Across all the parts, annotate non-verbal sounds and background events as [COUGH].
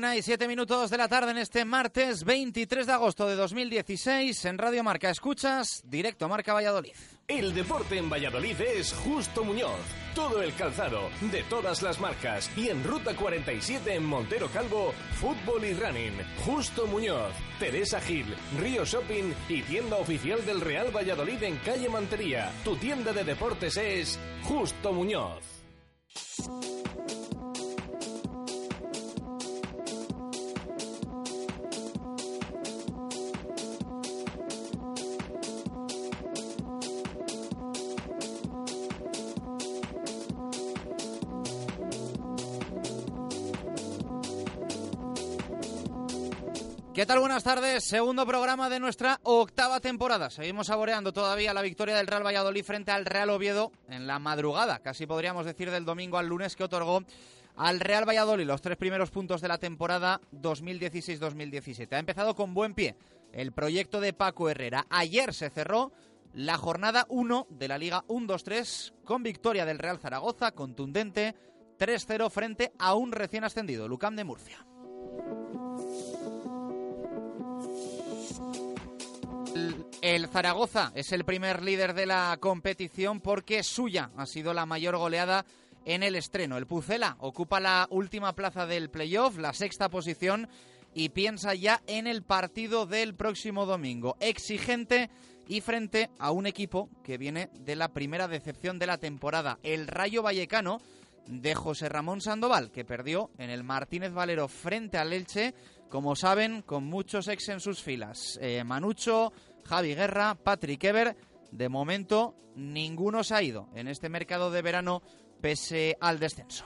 Una y siete minutos de la tarde en este martes 23 de agosto de 2016 en Radio Marca. Escuchas directo Marca Valladolid. El deporte en Valladolid es Justo Muñoz. Todo el calzado, de todas las marcas. Y en Ruta 47 en Montero Calvo, fútbol y running. Justo Muñoz, Teresa Gil, Río Shopping y tienda oficial del Real Valladolid en calle Mantería. Tu tienda de deportes es Justo Muñoz. ¿Qué tal? Buenas tardes. Segundo programa de nuestra octava temporada. Seguimos saboreando todavía la victoria del Real Valladolid frente al Real Oviedo en la madrugada, casi podríamos decir del domingo al lunes, que otorgó al Real Valladolid los tres primeros puntos de la temporada 2016-2017. Ha empezado con buen pie el proyecto de Paco Herrera. Ayer se cerró la jornada 1 de la Liga 1-2-3 con victoria del Real Zaragoza, contundente 3-0 frente a un recién ascendido, Lucam de Murcia. El Zaragoza es el primer líder de la competición porque suya ha sido la mayor goleada en el estreno. El Pucela ocupa la última plaza del playoff, la sexta posición, y piensa ya en el partido del próximo domingo. Exigente y frente a un equipo que viene de la primera decepción de la temporada, el Rayo Vallecano de José Ramón Sandoval, que perdió en el Martínez Valero frente al Elche, como saben, con muchos ex en sus filas. Eh, Manucho, Javi Guerra, Patrick Ever. De momento, ninguno se ha ido en este mercado de verano pese al descenso.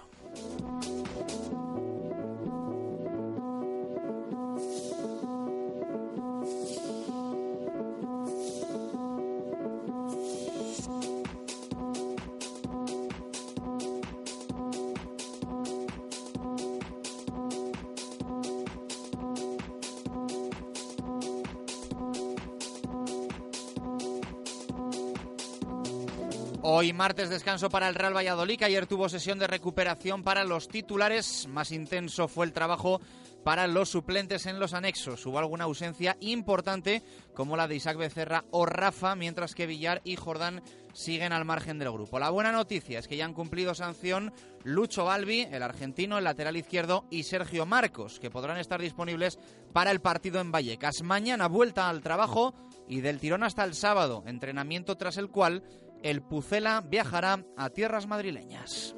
Martes descanso para el Real Valladolid, ayer tuvo sesión de recuperación para los titulares. Más intenso fue el trabajo para los suplentes en los anexos. Hubo alguna ausencia importante, como la de Isaac Becerra o Rafa, mientras que Villar y Jordán siguen al margen del grupo. La buena noticia es que ya han cumplido sanción Lucho Balbi, el argentino, el lateral izquierdo, y Sergio Marcos, que podrán estar disponibles para el partido en Vallecas. Mañana vuelta al trabajo y del tirón hasta el sábado, entrenamiento tras el cual el Pucela viajará a tierras madrileñas.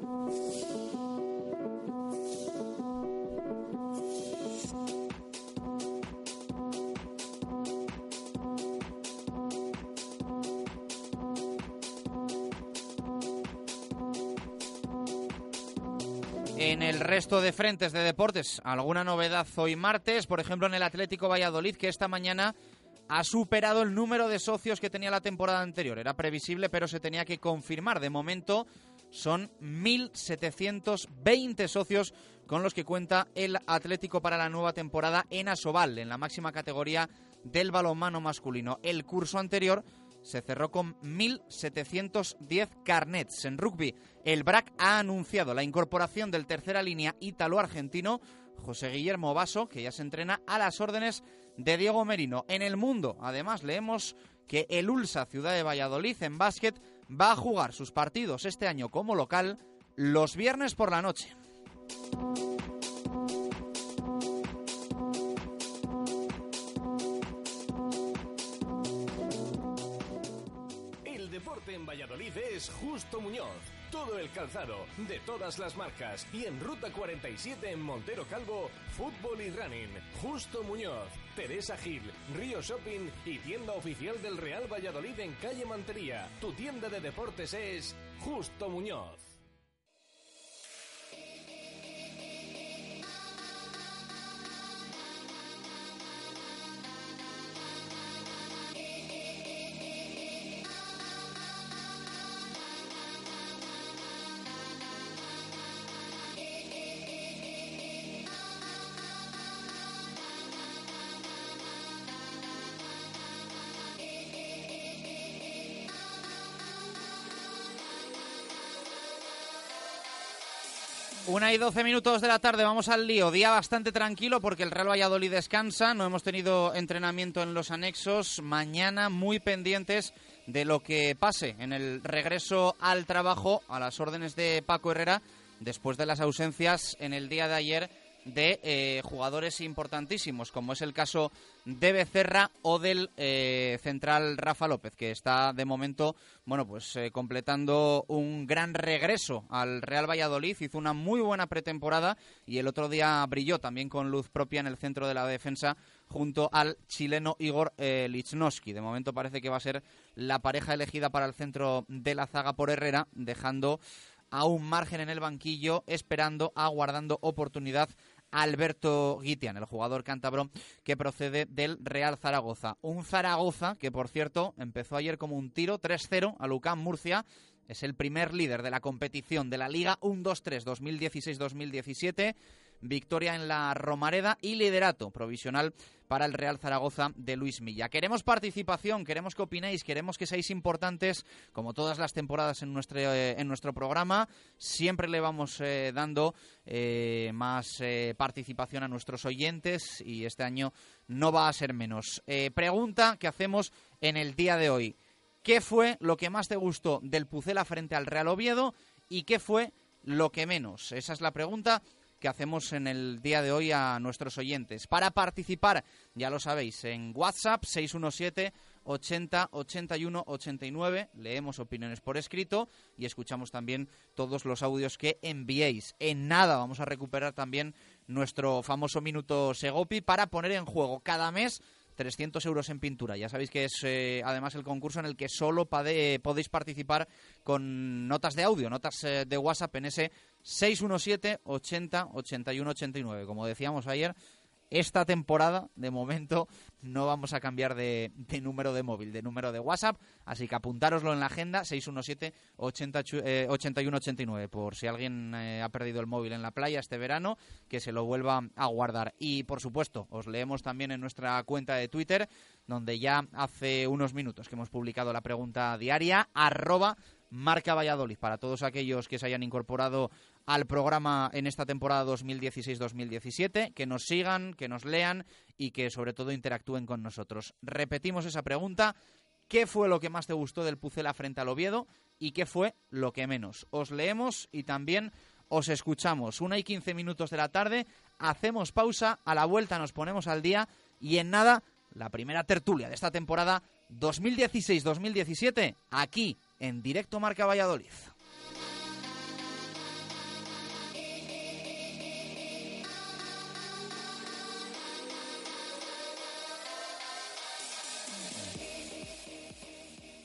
En el resto de frentes de deportes, alguna novedad hoy martes, por ejemplo en el Atlético Valladolid, que esta mañana ha superado el número de socios que tenía la temporada anterior. Era previsible, pero se tenía que confirmar. De momento son 1.720 socios con los que cuenta el Atlético para la nueva temporada en Asobal, en la máxima categoría del balonmano masculino. El curso anterior se cerró con 1.710 carnets. En rugby, el BRAC ha anunciado la incorporación del tercera línea ítalo-argentino José Guillermo Vaso, que ya se entrena a las órdenes de Diego Merino. En el mundo, además, leemos que el Ulsa Ciudad de Valladolid en básquet va a jugar sus partidos este año como local los viernes por la noche. El deporte en Valladolid es Justo Muñoz. Todo el calzado, de todas las marcas. Y en Ruta 47 en Montero Calvo, fútbol y running. Justo Muñoz, Teresa Gil, Río Shopping y tienda oficial del Real Valladolid en calle Mantería. Tu tienda de deportes es Justo Muñoz. Una y doce minutos de la tarde, vamos al lío. Día bastante tranquilo porque el Real Valladolid descansa, no hemos tenido entrenamiento en los anexos. Mañana muy pendientes de lo que pase en el regreso al trabajo a las órdenes de Paco Herrera después de las ausencias en el día de ayer de eh, jugadores importantísimos, como es el caso de Becerra o del eh, central Rafa López, que está de momento, bueno, pues eh, completando un gran regreso al Real Valladolid. Hizo una muy buena pretemporada y el otro día brilló también con luz propia en el centro de la defensa junto al chileno Igor Lichnowsky. De momento parece que va a ser la pareja elegida para el centro de la zaga por Herrera, dejando a un margen en el banquillo, esperando, aguardando oportunidad Alberto Guitian, el jugador cántabro que procede del Real Zaragoza. Un Zaragoza que, por cierto, empezó ayer como un tiro 3-0 a Lucán Murcia. Es el primer líder de la competición de la Liga 1-2-3 2016-2017 victoria en la Romareda y liderato provisional para el Real Zaragoza de Luis Milla. Queremos participación, queremos que opinéis, queremos que seáis importantes, como todas las temporadas en nuestro, eh, en nuestro programa. Siempre le vamos eh, dando eh, más participación a nuestros oyentes y este año no va a ser menos. pregunta que hacemos en el día de hoy. ¿Qué fue lo que más te gustó del Pucela frente al Real Oviedo y qué fue lo que menos? Esa es la pregunta que hacemos en el día de hoy a nuestros oyentes. Para participar, ya lo sabéis, en WhatsApp 617 80 81 89. Leemos opiniones por escrito y escuchamos también todos los audios que enviéis. En nada vamos a recuperar también nuestro famoso minuto Segopi para poner en juego cada mes 300 euros en pintura. Ya sabéis que es eh, además el concurso en el que solo podéis participar con notas de audio, notas eh, de WhatsApp en ese 617 80 81 89. Como decíamos ayer, esta temporada, de momento, no vamos a cambiar de, número de móvil, de número de WhatsApp, así que apuntároslo en la agenda, 617-8189, eh, por si alguien eh, ha perdido el móvil en la playa este verano, que se lo vuelva a guardar. Y, por supuesto, os leemos también en nuestra cuenta de Twitter, donde ya hace unos minutos que hemos publicado la pregunta diaria, arroba Marca Valladolid, para todos aquellos que se hayan incorporado al programa en esta temporada 2016-2017, que nos sigan, que nos lean y que sobre todo interactúen con nosotros. Repetimos esa pregunta, ¿qué fue lo que más te gustó del Pucela frente al Oviedo y qué fue lo que menos? Os leemos y también os escuchamos. Una y quince minutos de la tarde, hacemos pausa, a la vuelta nos ponemos al día y en nada, la primera tertulia de esta temporada 2016-2017, aquí en directo Marca Valladolid.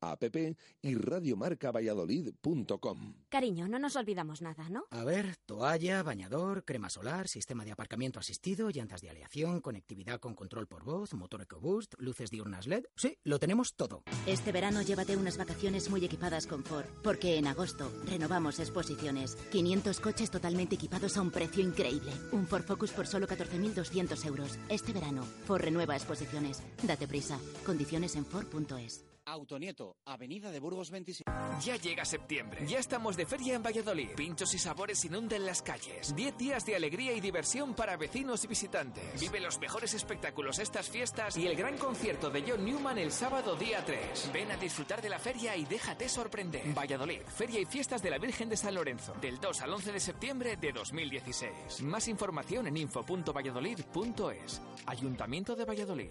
app y radiomarcavalladolid.com. Cariño, no nos olvidamos nada, ¿no? A ver, toalla, bañador, crema solar, sistema de aparcamiento asistido, llantas de aleación, conectividad con control por voz, motor EcoBoost, luces diurnas LED. Sí, lo tenemos todo. Este verano llévate unas vacaciones muy equipadas con Ford, porque en agosto renovamos exposiciones. 500 coches totalmente equipados a un precio increíble. Un Ford Focus por solo 14.200 euros. Este verano, Ford renueva exposiciones. Date prisa. Condiciones en Ford.es. Autonieto, Avenida de Burgos 27. Ya llega septiembre. Ya estamos de feria en Valladolid. Pinchos y sabores inunden las calles. Diez días de alegría y diversión para vecinos y visitantes. Vive los mejores espectáculos estas fiestas y el gran concierto de John Newman el sábado día 3. Ven a disfrutar de la feria y déjate sorprender. Valladolid, Feria y Fiestas de la Virgen de San Lorenzo. Del 2 al 11 de septiembre de 2016. Más información en info.valladolid.es. Ayuntamiento de Valladolid.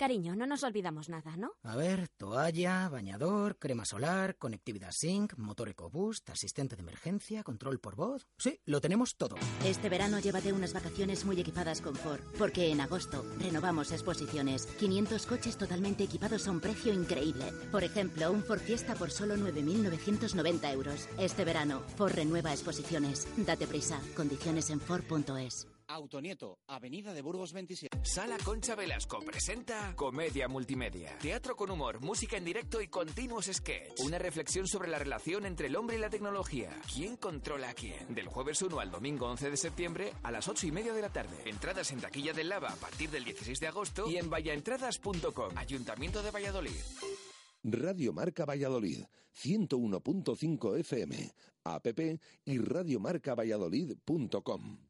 Cariño, no nos olvidamos nada, ¿no? A ver, toalla, bañador, crema solar, conectividad Sync, motor EcoBoost, asistente de emergencia, control por voz. Sí, lo tenemos todo. Este verano llévate unas vacaciones muy equipadas con Ford, porque en agosto renovamos exposiciones. 500 coches totalmente equipados a un precio increíble. Por ejemplo, un Ford Fiesta por solo 9.990 euros. Este verano, Ford renueva exposiciones. Date prisa. Condiciones en Ford.es. Autonieto, Avenida de Burgos 27. Sala Concha Velasco presenta Comedia Multimedia. Teatro con humor, música en directo y continuos sketch. Una reflexión sobre la relación entre el hombre y la tecnología. ¿Quién controla a quién? Del jueves 1 al domingo 11 de septiembre a las 8 y media de la tarde. Entradas en taquilla del Lava a partir del 16 de agosto y en vallaentradas.com. Ayuntamiento de Valladolid. Radio Marca Valladolid, 101.5 FM, app y radiomarcavalladolid.com.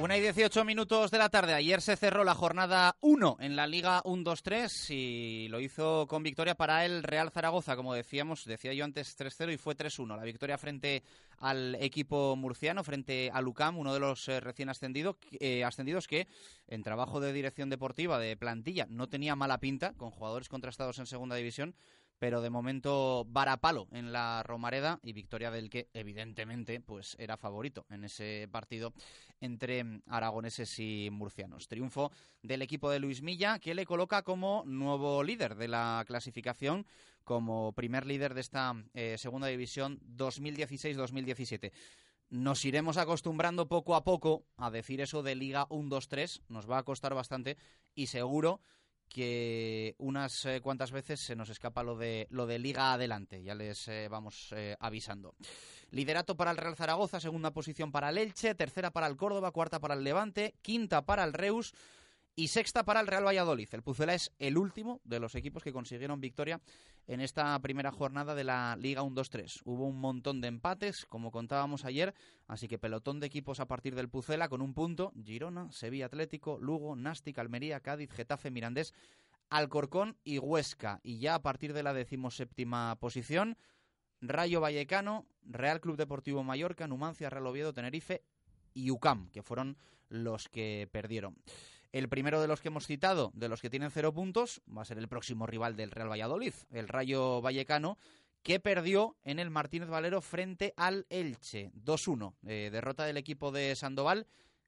Una y 18 minutos de la tarde. Ayer se cerró la jornada 1 en la Liga 1-2-3 y lo hizo con victoria para el Real Zaragoza. Como decíamos, decía yo antes 3-0 y fue 3-1. La victoria frente al equipo murciano, frente a Lucam, uno de los eh, recién ascendido, eh, ascendidos que en trabajo de dirección deportiva, de plantilla, no tenía mala pinta, con jugadores contrastados en segunda división, pero de momento varapalo en la Romareda y victoria del que evidentemente pues era favorito en ese partido entre aragoneses y murcianos. Triunfo del equipo de Luis Milla que le coloca como nuevo líder de la clasificación, como primer líder de esta eh, segunda división 2016-2017 nos iremos acostumbrando poco a poco a decir eso de Liga 1-2-3, nos va a costar bastante y seguro que unas eh, cuantas veces se nos escapa lo de lo de liga adelante, ya les eh, vamos eh, avisando. Liderato para el Real Zaragoza, segunda posición para el Elche, tercera para el Córdoba, cuarta para el Levante, quinta para el Reus y sexta para el Real Valladolid. El Pucela es el último de los equipos que consiguieron victoria en esta primera jornada de la Liga 1-2-3. Hubo un montón de empates, como contábamos ayer, así que pelotón de equipos a partir del Pucela con un punto. Girona, Sevilla Atlético, Lugo, Nástic, Almería, Cádiz, Getafe, Mirandés, Alcorcón y Huesca. Y ya a partir de la decimoséptima posición, Rayo Vallecano, Real Club Deportivo Mallorca, Numancia, Real Oviedo, Tenerife y UCAM, que fueron los que perdieron. El primero de los que hemos citado, de los que tienen cero puntos, va a ser el próximo rival del Real Valladolid, el Rayo Vallecano, que perdió en el Martínez Valero frente al Elche. 2-1. Eh, derrota del equipo de Sandoval,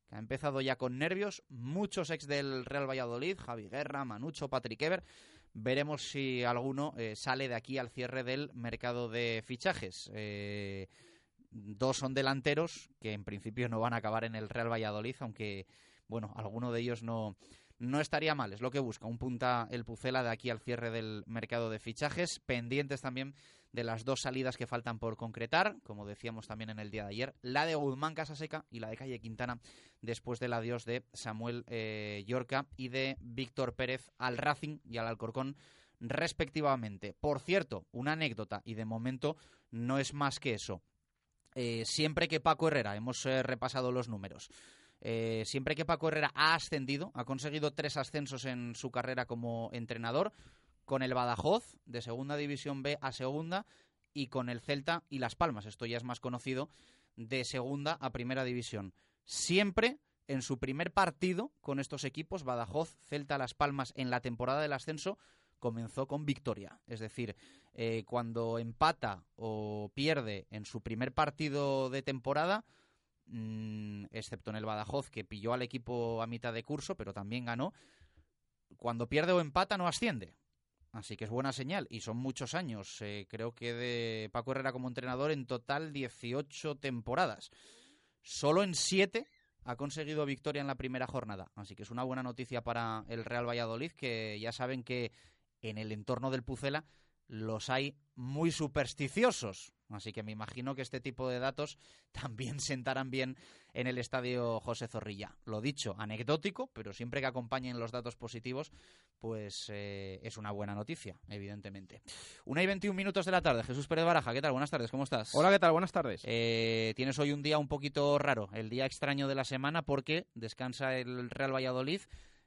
que ha empezado ya con nervios. Muchos ex del Real Valladolid, Javi Guerra, Manucho, Patrick Ever. Veremos si alguno eh, sale de aquí al cierre del mercado de fichajes. Eh, dos son delanteros que en principio no van a acabar en el Real Valladolid, aunque bueno, alguno de ellos no, no estaría mal, es lo que busca. Un punta el Pucela de aquí al cierre del mercado de fichajes, pendientes también de las dos salidas que faltan por concretar, como decíamos también en el día de ayer, la de Guzmán Casaseca y la de Calle Quintana, después del adiós de Samuel eh, Yorca y de Víctor Pérez al Racing y al Alcorcón respectivamente. Por cierto, una anécdota, y de momento no es más que eso. Eh, siempre que Paco Herrera, hemos eh, repasado los números, eh, siempre que Paco Herrera ha ascendido, ha conseguido tres ascensos en su carrera como entrenador, con el Badajoz de Segunda División B a Segunda y con el Celta y Las Palmas, esto ya es más conocido, de Segunda a Primera División. Siempre en su primer partido con estos equipos, Badajoz, Celta, Las Palmas, en la temporada del ascenso, comenzó con victoria. Es decir, eh, cuando empata o pierde en su primer partido de temporada, Mm, excepto en el Badajoz, que pilló al equipo a mitad de curso, pero también ganó. Cuando pierde o empata, no asciende. Así que es buena señal. Y son muchos años. Eh, creo que de Paco Herrera como entrenador en total 18 temporadas. Solo en 7 ha conseguido victoria en la primera jornada. Así que es una buena noticia para el Real Valladolid, que ya saben que en el entorno del Pucela los hay muy supersticiosos. Así que me imagino que este tipo de datos [LAUGHS] también sentarán bien en el estadio José Zorrilla. Lo dicho, anecdótico, pero siempre que acompañen los datos positivos, pues eh, es una buena noticia, evidentemente. Una y 21 minutos de la tarde. Jesús Pérez Baraja, ¿qué tal? Buenas tardes, ¿cómo estás? Hola, ¿qué tal? Buenas tardes. Eh, tienes hoy un día un poquito raro, el día extraño de la semana, porque descansa el Real Valladolid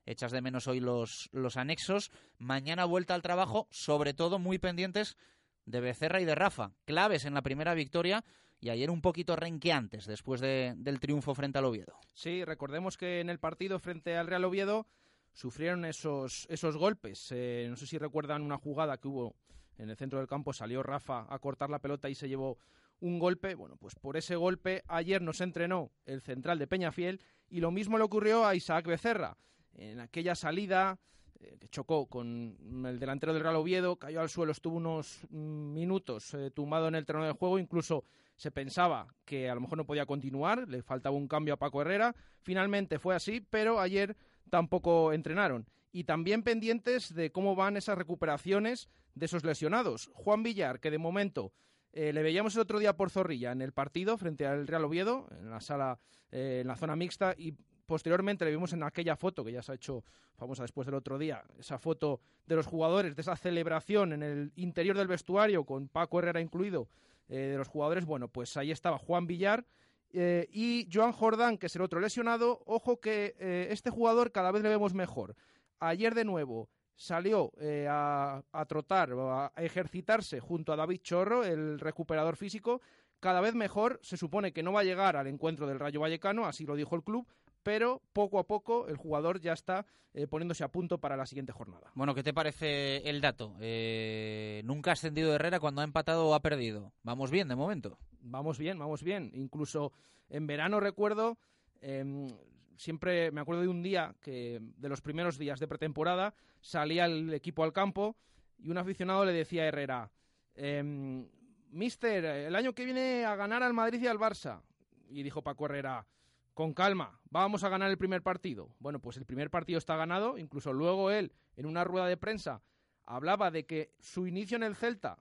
echas de menos hoy los, los anexos. Mañana vuelta al trabajo, sobre todo muy pendientes de Becerra y de Rafa, claves en la primera victoria y ayer un poquito renqueantes después del triunfo frente al Oviedo. Sí, recordemos que en el partido frente al Real Oviedo sufrieron esos, esos golpes. Eh, no sé si recuerdan una jugada que hubo en el centro del campo, salió Rafa a cortar la pelota y se llevó un golpe. Bueno, pues por ese golpe ayer nos entrenó el central de Peñafiel y lo mismo le ocurrió a Isaac Becerra. En aquella salida eh, que chocó con el delantero del Real Oviedo, cayó al suelo, estuvo unos mm, minutos eh, tumbado en el terreno de juego, incluso se pensaba que a lo mejor no podía continuar, le faltaba un cambio a Paco Herrera, finalmente fue así, pero ayer tampoco entrenaron. Y también pendientes de cómo van esas recuperaciones de esos lesionados. Juan Villar, que de momento eh, le veíamos el otro día por Zorrilla en el partido frente al Real Oviedo, en la sala, en la zona mixta, y Posteriormente le vimos en aquella foto que ya se ha hecho famosa después del otro día, esa foto de los jugadores, de esa celebración en el interior del vestuario, con Paco Herrera incluido, eh, de los jugadores. Bueno, pues ahí estaba Juan Villar. Eh, y Joan Jordán, que es el otro lesionado, ojo que eh, este jugador cada vez le vemos mejor. Ayer de nuevo salió a, a, trotar, a ejercitarse junto a David Chorro, el recuperador físico, cada vez mejor. Se supone que no va a llegar al encuentro del Rayo Vallecano, así lo dijo el club, pero poco a poco el jugador ya está eh, poniéndose a punto para la siguiente jornada. Bueno, ¿qué te parece el dato? Eh, nunca ha ascendido Herrera cuando ha empatado o ha perdido. Vamos bien de momento. Vamos bien, vamos bien. Incluso en verano recuerdo, em, siempre me acuerdo de un día que de los primeros días de pretemporada salía el equipo al campo y un aficionado le decía a Herrera, em, Mister, el año que viene a ganar al Madrid y al Barça. Y dijo Paco Herrera, con calma, vamos a ganar el primer partido. Bueno, pues el primer partido está ganado, incluso luego él, en una rueda de prensa, hablaba de que su inicio en el Celta,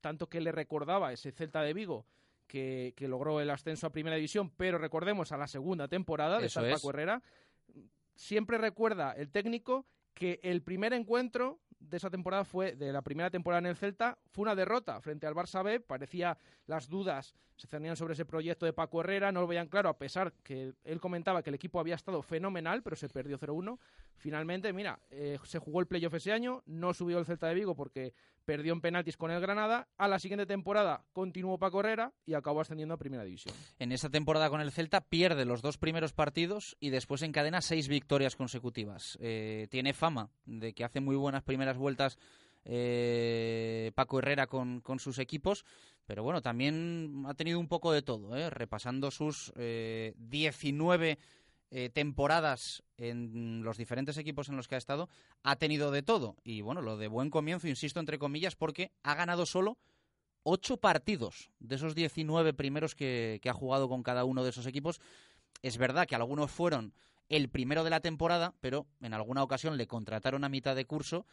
tanto que le recordaba ese Celta de Vigo, que, logró el ascenso a Primera División, pero recordemos a la segunda temporada de Paco Herrera, siempre recuerda el técnico que el primer encuentro de esa temporada fue, de la primera temporada en el Celta, fue una derrota frente al Barça B. Parecía las dudas se cernían sobre ese proyecto de Paco Herrera, no lo veían claro, a pesar que él comentaba que el equipo había estado fenomenal, pero se perdió 0-1. Finalmente, mira, eh, se jugó el playoff ese año, no subió el Celta de Vigo porque perdió en penaltis con el Granada. A la siguiente temporada continuó Paco Herrera y acabó ascendiendo a Primera División. En esa temporada con el Celta pierde los dos primeros partidos y después encadena seis victorias consecutivas. Eh, tiene fama de que hace muy buenas primeras vueltas eh, Paco Herrera con, sus equipos, pero bueno, también ha tenido un poco de todo, ¿eh? repasando sus 19 eh, temporadas en los diferentes equipos en los que ha estado, ha tenido de todo. Y bueno, lo de buen comienzo, insisto, entre comillas, porque ha ganado solo ocho partidos de esos 19 primeros que, que ha jugado con cada uno de esos equipos. Es verdad que algunos fueron el primero de la temporada, pero en alguna ocasión le contrataron a mitad de curso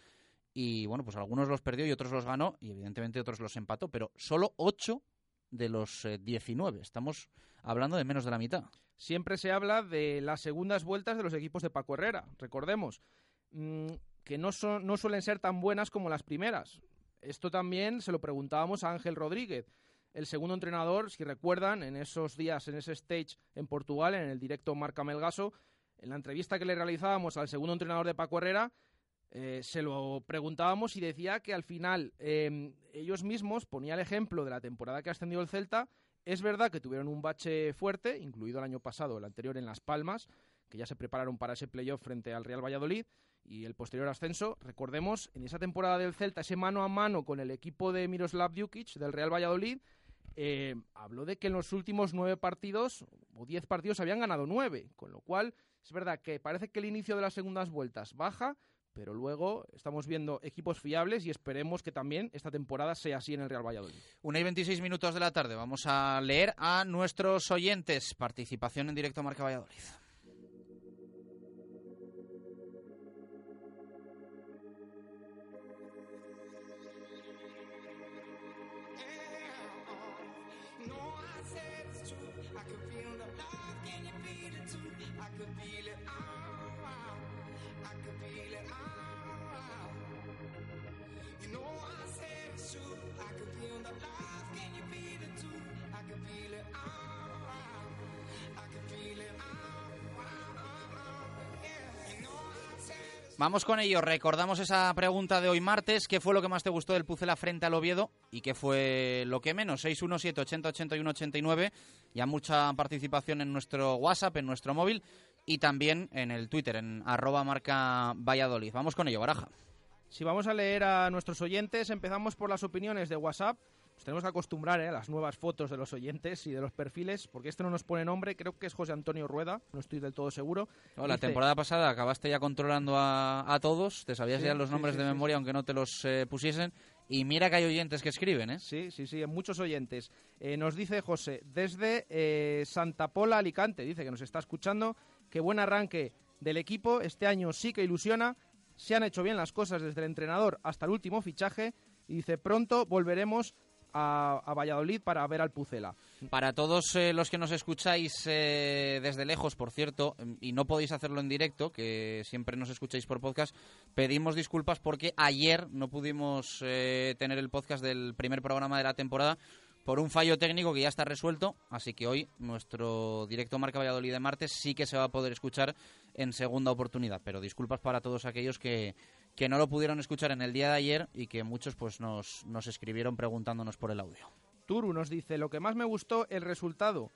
y bueno, pues algunos los perdió y otros los ganó y evidentemente otros los empató, pero solo 8 de los 19. Eh, Estamos hablando de menos de la mitad. Siempre se habla de las segundas vueltas de los equipos de Paco Herrera. Recordemos mm, que no, son, no suelen ser tan buenas como las primeras. Esto también se lo preguntábamos a Ángel Rodríguez, el segundo entrenador, si recuerdan, en esos días, en ese stage en Portugal, en el directo Marca Melgaso, en la entrevista que le realizábamos al segundo entrenador de Paco Herrera, eh, se lo preguntábamos y decía que al final em, ellos mismos ponía el ejemplo de la temporada que ha ascendido el Celta. Es verdad que tuvieron un bache fuerte, incluido el año pasado, el anterior en Las Palmas, que ya se prepararon para ese playoff frente al Real Valladolid y el posterior ascenso. Recordemos, en esa temporada del Celta, ese mano a mano con el equipo de Miroslav Djukic del Real Valladolid, eh, habló de que en los últimos nueve partidos o diez partidos habían ganado nueve, con lo cual es verdad que parece que el inicio de las segundas vueltas baja, pero luego estamos viendo equipos fiables y esperemos que también esta temporada sea así en el Real Valladolid. Una y 26 minutos de la tarde. Vamos a leer a nuestros oyentes. Participación en directo Marca Valladolid. Vamos con ello. Recordamos esa pregunta de hoy martes. ¿Qué fue lo que más te gustó del Pucela frente al Oviedo? ¿Y qué fue lo que menos? 617 80 81 89. Ya mucha participación en nuestro WhatsApp, en nuestro móvil y también en el Twitter, en arroba marca Valladolid. Vamos con ello, Baraja. Si vamos a leer a nuestros oyentes, empezamos por las opiniones de WhatsApp. Nos tenemos que acostumbrar ¿eh? a las nuevas fotos de los oyentes y de los perfiles, porque este no nos pone nombre, creo que es José Antonio Rueda, no estoy del todo seguro. No, la temporada pasada acabaste ya controlando a, todos, te sabías ya los nombres de memoria aunque no te los eh, pusiesen, y mira que hay oyentes que escriben, ¿eh? Sí, sí, sí, muchos oyentes. Eh, nos dice José, desde eh, Santa Pola, Alicante, dice que nos está escuchando, que buen arranque del equipo, este año sí que ilusiona, se han hecho bien las cosas desde el entrenador hasta el último fichaje, y dice, pronto volveremos a, Valladolid para ver al Pucela. Para todos eh, los que nos escucháis eh, desde lejos, por cierto, y no podéis hacerlo en directo, que siempre nos escucháis por podcast, pedimos disculpas porque ayer no pudimos eh, tener el podcast del primer programa de la temporada por un fallo técnico que ya está resuelto, así que hoy nuestro directo Marca Valladolid de martes sí que se va a poder escuchar en segunda oportunidad, pero disculpas para todos aquellos que, que no lo pudieron escuchar en el día de ayer y que muchos pues nos, nos escribieron preguntándonos por el audio. Turu nos dice, lo que más me gustó, el resultado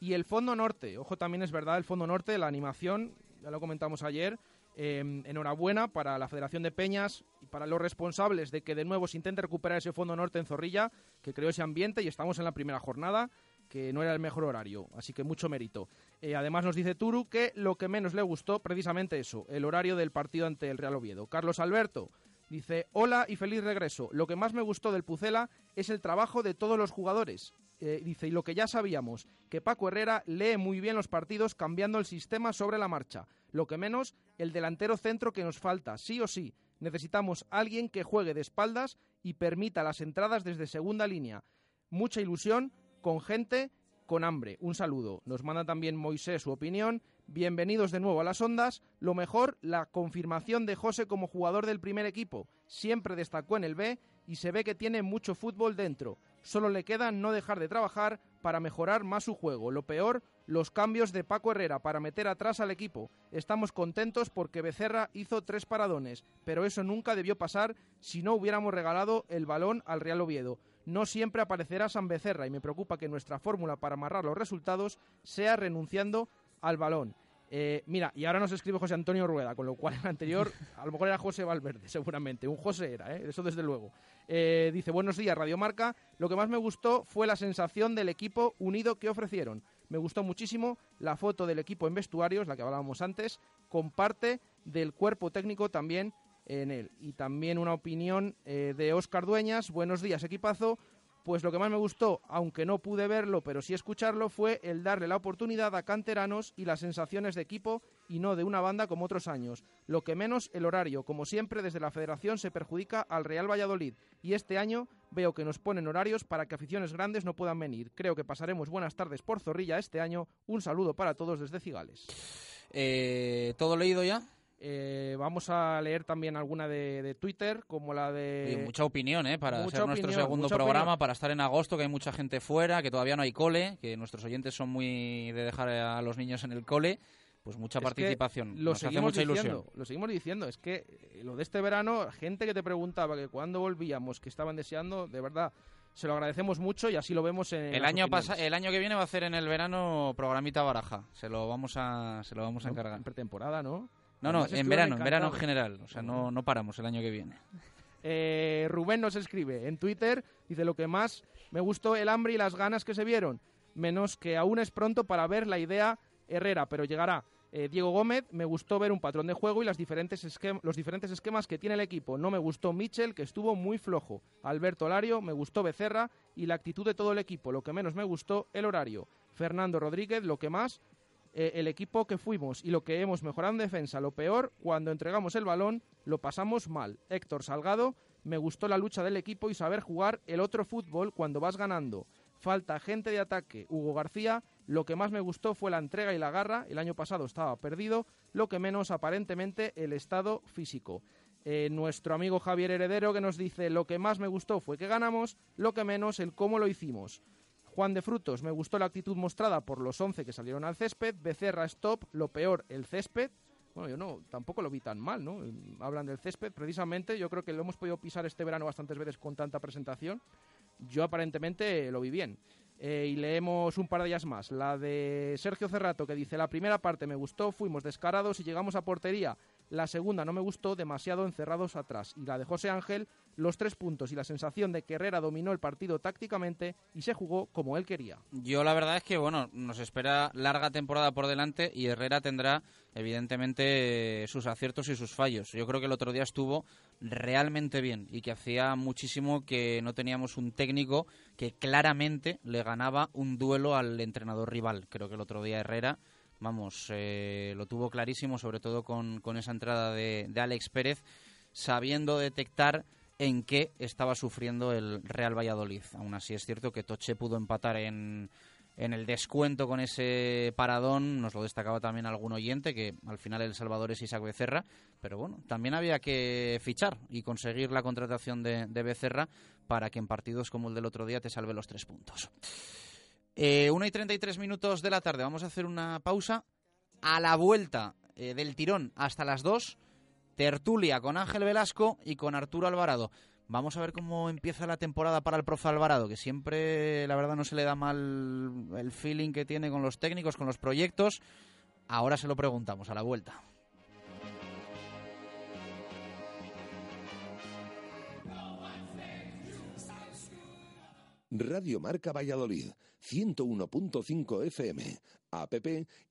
y el fondo norte. Ojo, también es verdad, el fondo norte, la animación, ya lo comentamos ayer. Em, enhorabuena para la Federación de Peñas y para los responsables de que de nuevo se intente recuperar ese fondo norte en Zorrilla, que creó ese ambiente y estamos en la primera jornada que no era el mejor horario, así que mucho mérito. Eh, además nos dice Turu que lo que menos le gustó, precisamente eso, el horario del partido ante el Real Oviedo. Carlos Alberto dice, hola y feliz regreso. Lo que más me gustó del Pucela es el trabajo de todos los jugadores. Eh, dice, y lo que ya sabíamos, que Paco Herrera lee muy bien los partidos cambiando el sistema sobre la marcha. Lo que menos, el delantero centro que nos falta, sí o sí. Necesitamos alguien que juegue de espaldas y permita las entradas desde segunda línea. Mucha ilusión, con gente con hambre. Un saludo. Nos manda también Moisés su opinión. Bienvenidos de nuevo a las ondas. Lo mejor, la confirmación de José como jugador del primer equipo. Siempre destacó en el B y se ve que tiene mucho fútbol dentro. Solo le queda no dejar de trabajar para mejorar más su juego. Lo peor, los cambios de Paco Herrera para meter atrás al equipo. Estamos contentos porque Becerra hizo tres paradones, pero eso nunca debió pasar si no hubiéramos regalado el balón al Real Oviedo no siempre aparecerá San Becerra y me preocupa que nuestra fórmula para amarrar los resultados sea renunciando al balón. Eh, mira, y ahora nos escribe José Antonio Rueda, con lo cual el anterior a lo mejor era José Valverde, [LAUGHS] seguramente. Un José era, ¿eh? eso desde luego. Eh, dice, buenos días, Radio Marca. Lo que más me gustó fue la sensación del equipo unido que ofrecieron. Me gustó muchísimo la foto del equipo en vestuarios, la que hablábamos antes, con parte del cuerpo técnico también en él. Y también una opinión eh, de Óscar Dueñas. Buenos días, equipazo. Pues lo que más me gustó, aunque no pude verlo, pero sí escucharlo, fue el darle la oportunidad a canteranos y las sensaciones de equipo y no de una banda como otros años. Lo que menos el horario, como siempre desde la federación se perjudica al Real Valladolid y este año veo que nos ponen horarios para que aficiones grandes no puedan venir. Creo que pasaremos buenas tardes por Zorrilla este año. Un saludo para todos desde Cigales. Eh, ¿Todo leído ya? Eh, vamos a leer también alguna de, Twitter, como la de... mucha opinión, ¿eh? Para hacer nuestro segundo programa, para estar en agosto, que hay mucha gente fuera, que todavía no hay cole, que nuestros oyentes son muy de dejar a los niños en el cole. Pues mucha participación. Lo Nos seguimos hace mucha diciendo, ilusión. Lo seguimos diciendo. Es que eh, lo de este verano, gente que te preguntaba que cuando volvíamos, que estaban deseando, de verdad, se lo agradecemos mucho y así lo vemos en el año el año que viene va a hacer en el verano programita baraja se lo vamos a se lo vamos a encargar en pretemporada no no, no, en verano, en verano en general. O sea, no, no paramos el año que viene. [LAUGHS] Eh, Rubén nos escribe en Twitter, dice lo que más me gustó el hambre y las ganas que se vieron, menos que aún es pronto para ver la idea Herrera, pero llegará. Eh, Diego Gómez, me gustó ver un patrón de juego y las diferentes los diferentes esquemas que tiene el equipo. No me gustó Mitchell, que estuvo muy flojo. Alberto Lario, me gustó Becerra y la actitud de todo el equipo. Lo que menos me gustó, el horario. Fernando Rodríguez, lo que más, eh, el equipo que fuimos y lo que hemos mejorado en defensa. Lo peor, cuando entregamos el balón, lo pasamos mal. Héctor Salgado, me gustó la lucha del equipo y saber jugar el otro fútbol cuando vas ganando. Falta gente de ataque. Hugo García, lo que más me gustó fue la entrega y la garra. El año pasado estaba perdido. Lo que menos, aparentemente, el estado físico. Eh, nuestro amigo Javier Heredero que nos dice lo que más me gustó fue que ganamos, lo que menos el cómo lo hicimos. Juan de Frutos, me gustó la actitud mostrada por los 11 que salieron al césped. Becerra, stop, lo peor, el césped. bueno, yo no, tampoco lo vi tan mal, ¿no? Hablan del césped, precisamente, yo creo que lo hemos podido pisar este verano bastantes veces con tanta presentación. Yo aparentemente lo vi bien. Eh, y leemos un par de ellas más. La de Sergio Cerrato que dice, la primera parte me gustó, fuimos descarados y llegamos a portería. La segunda no me gustó, demasiado encerrados atrás. Y la de José Ángel, los tres puntos y la sensación de que Herrera dominó el partido tácticamente y se jugó como él quería. Yo la verdad es que, bueno, nos espera larga temporada por delante y Herrera tendrá, evidentemente, sus aciertos y sus fallos. Yo creo que el otro día estuvo realmente bien y que hacía muchísimo que no teníamos un técnico que claramente le ganaba un duelo al entrenador rival. Creo que el otro día Herrera vamos, eh, lo tuvo clarísimo, sobre todo con, esa entrada de, Alex Pérez, sabiendo detectar en qué estaba sufriendo el Real Valladolid. Aún así es cierto que Toche pudo empatar en, en el descuento con ese paradón, nos lo destacaba también algún oyente, que al final el Salvador es Isaac Becerra, pero bueno, también había que fichar y conseguir la contratación de, Becerra para que en partidos como el del otro día te salve los tres puntos. Eh, 1 y 33 minutos de la tarde. Vamos a hacer una pausa. A la vuelta eh, del tirón hasta las 2, tertulia con Ángel Velasco y con Arturo Alvarado. Vamos a ver cómo empieza la temporada para el profe Alvarado, que siempre, la verdad, no se le da mal el feeling que tiene con los técnicos, con los proyectos. Ahora se lo preguntamos a la vuelta. Radio Marca Valladolid, 101.5 FM, app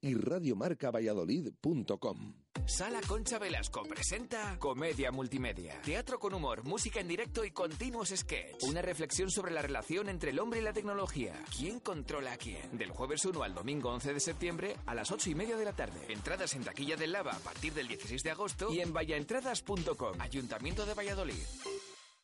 y radiomarcavalladolid.com. Sala Concha Velasco presenta Comedia Multimedia. Teatro con humor, música en directo y continuos sketch. Una reflexión sobre la relación entre el hombre y la tecnología. ¿Quién controla a quién? Del jueves 1 al domingo 11 de septiembre a las 8 y media de la tarde. Entradas en Taquilla del Lava a partir del 16 de agosto y en vallaentradas.com. Ayuntamiento de Valladolid.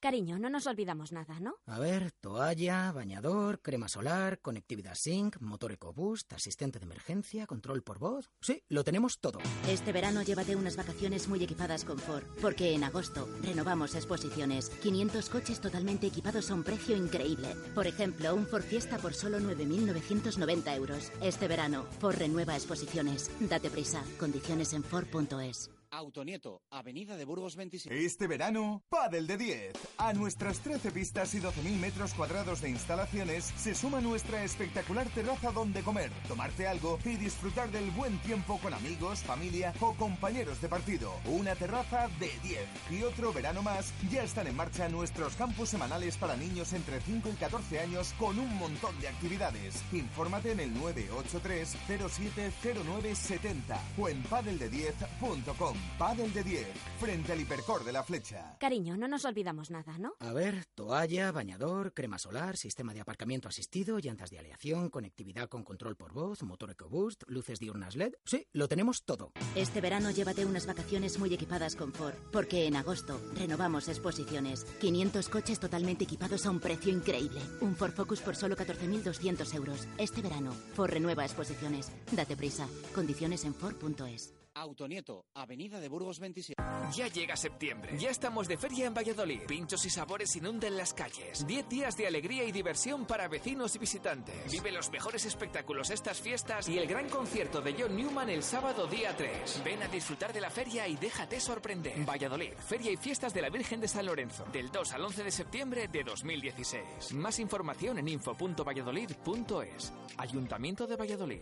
Cariño, no nos olvidamos nada, ¿no? A ver, toalla, bañador, crema solar, conectividad Sync, motor EcoBoost, asistente de emergencia, control por voz. Sí, lo tenemos todo. Este verano llévate unas vacaciones muy equipadas con Ford, porque en agosto renovamos exposiciones. 500 coches totalmente equipados a un precio increíble. Por ejemplo, un Ford Fiesta por solo 9.990 euros. Este verano, Ford renueva exposiciones. Date prisa. Condiciones en Ford.es. Autonieto, Avenida de Burgos 27. Este verano, Padel de 10. A nuestras 13 pistas y 12.000 metros cuadrados de instalaciones se suma nuestra espectacular terraza donde comer, tomarte algo y disfrutar del buen tiempo con amigos, familia o compañeros de partido. Una terraza de 10. Y otro verano más, ya están en marcha nuestros campus semanales para niños entre 5 y 14 años con un montón de actividades. Infórmate en el 983 070970 o en padelded10.com. Padel de 10, frente al hipercor de la flecha. Cariño, no nos olvidamos nada, ¿no? A ver, toalla, bañador, crema solar, sistema de aparcamiento asistido, llantas de aleación, conectividad con control por voz, motor EcoBoost, luces diurnas LED. Sí, lo tenemos todo. Este verano llévate unas vacaciones muy equipadas con Ford, porque en agosto renovamos exposiciones. 500 coches totalmente equipados a un precio increíble. Un Ford Focus por solo 14.200 euros. Este verano, Ford renueva exposiciones. Date prisa. Condiciones en Ford.es. Autonieto, Avenida de Burgos 27. Ya llega septiembre. Ya estamos de feria en Valladolid. Pinchos y sabores inunden las calles. Diez días de alegría y diversión para vecinos y visitantes. Vive los mejores espectáculos estas fiestas y el gran concierto de John Newman el sábado día 3. Ven a disfrutar de la feria y déjate sorprender. Valladolid, Feria y Fiestas de la Virgen de San Lorenzo. Del 2 al 11 de septiembre de 2016. Más información en info.valladolid.es. Ayuntamiento de Valladolid.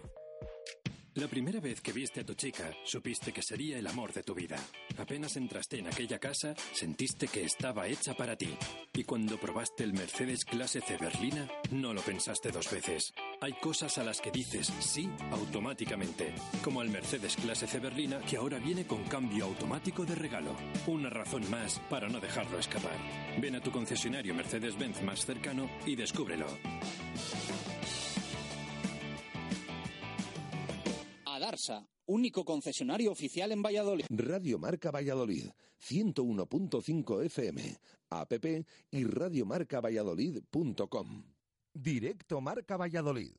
La primera vez que viste a tu chica, supiste que sería el amor de tu vida. Apenas entraste en aquella casa, sentiste que estaba hecha para ti. Y cuando probaste el Mercedes Clase C Berlina, no lo pensaste dos veces. Hay cosas a las que dices sí automáticamente, como el Mercedes Clase C Berlina que ahora viene con cambio automático de regalo. Una razón más para no dejarlo escapar. Ven a tu concesionario Mercedes-Benz más cercano y descúbrelo. Darsa, único concesionario oficial en Valladolid. Radio Marca Valladolid, 101.5 FM, app y radiomarcavalladolid.com. Directo Marca Valladolid.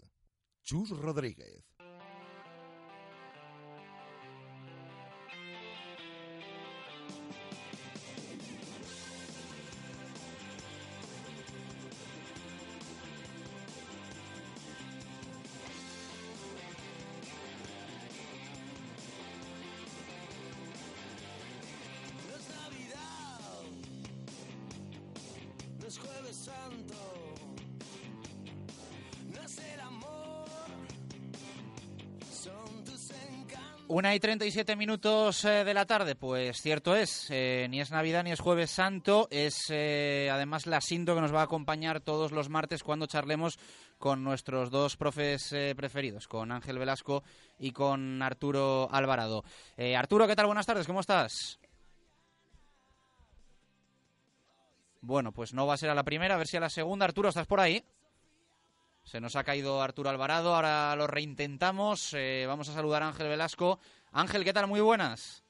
Chus Rodríguez. Una y 37 minutos eh, de la tarde, pues cierto es, eh, ni es Navidad ni es Jueves Santo, es eh, además la Sinto que nos va a acompañar todos los martes cuando charlemos con nuestros dos profes preferidos, con Ángel Velasco y con Arturo Alvarado. Arturo, ¿qué tal? Buenas tardes, ¿cómo estás? Bueno, pues no va a ser a la primera, a ver si a la segunda. Arturo, ¿estás por ahí? Se nos ha caído Arturo Alvarado, ahora lo reintentamos. Eh, vamos a saludar a Ángel Velasco. Ángel, ¿qué tal? Muy buenas.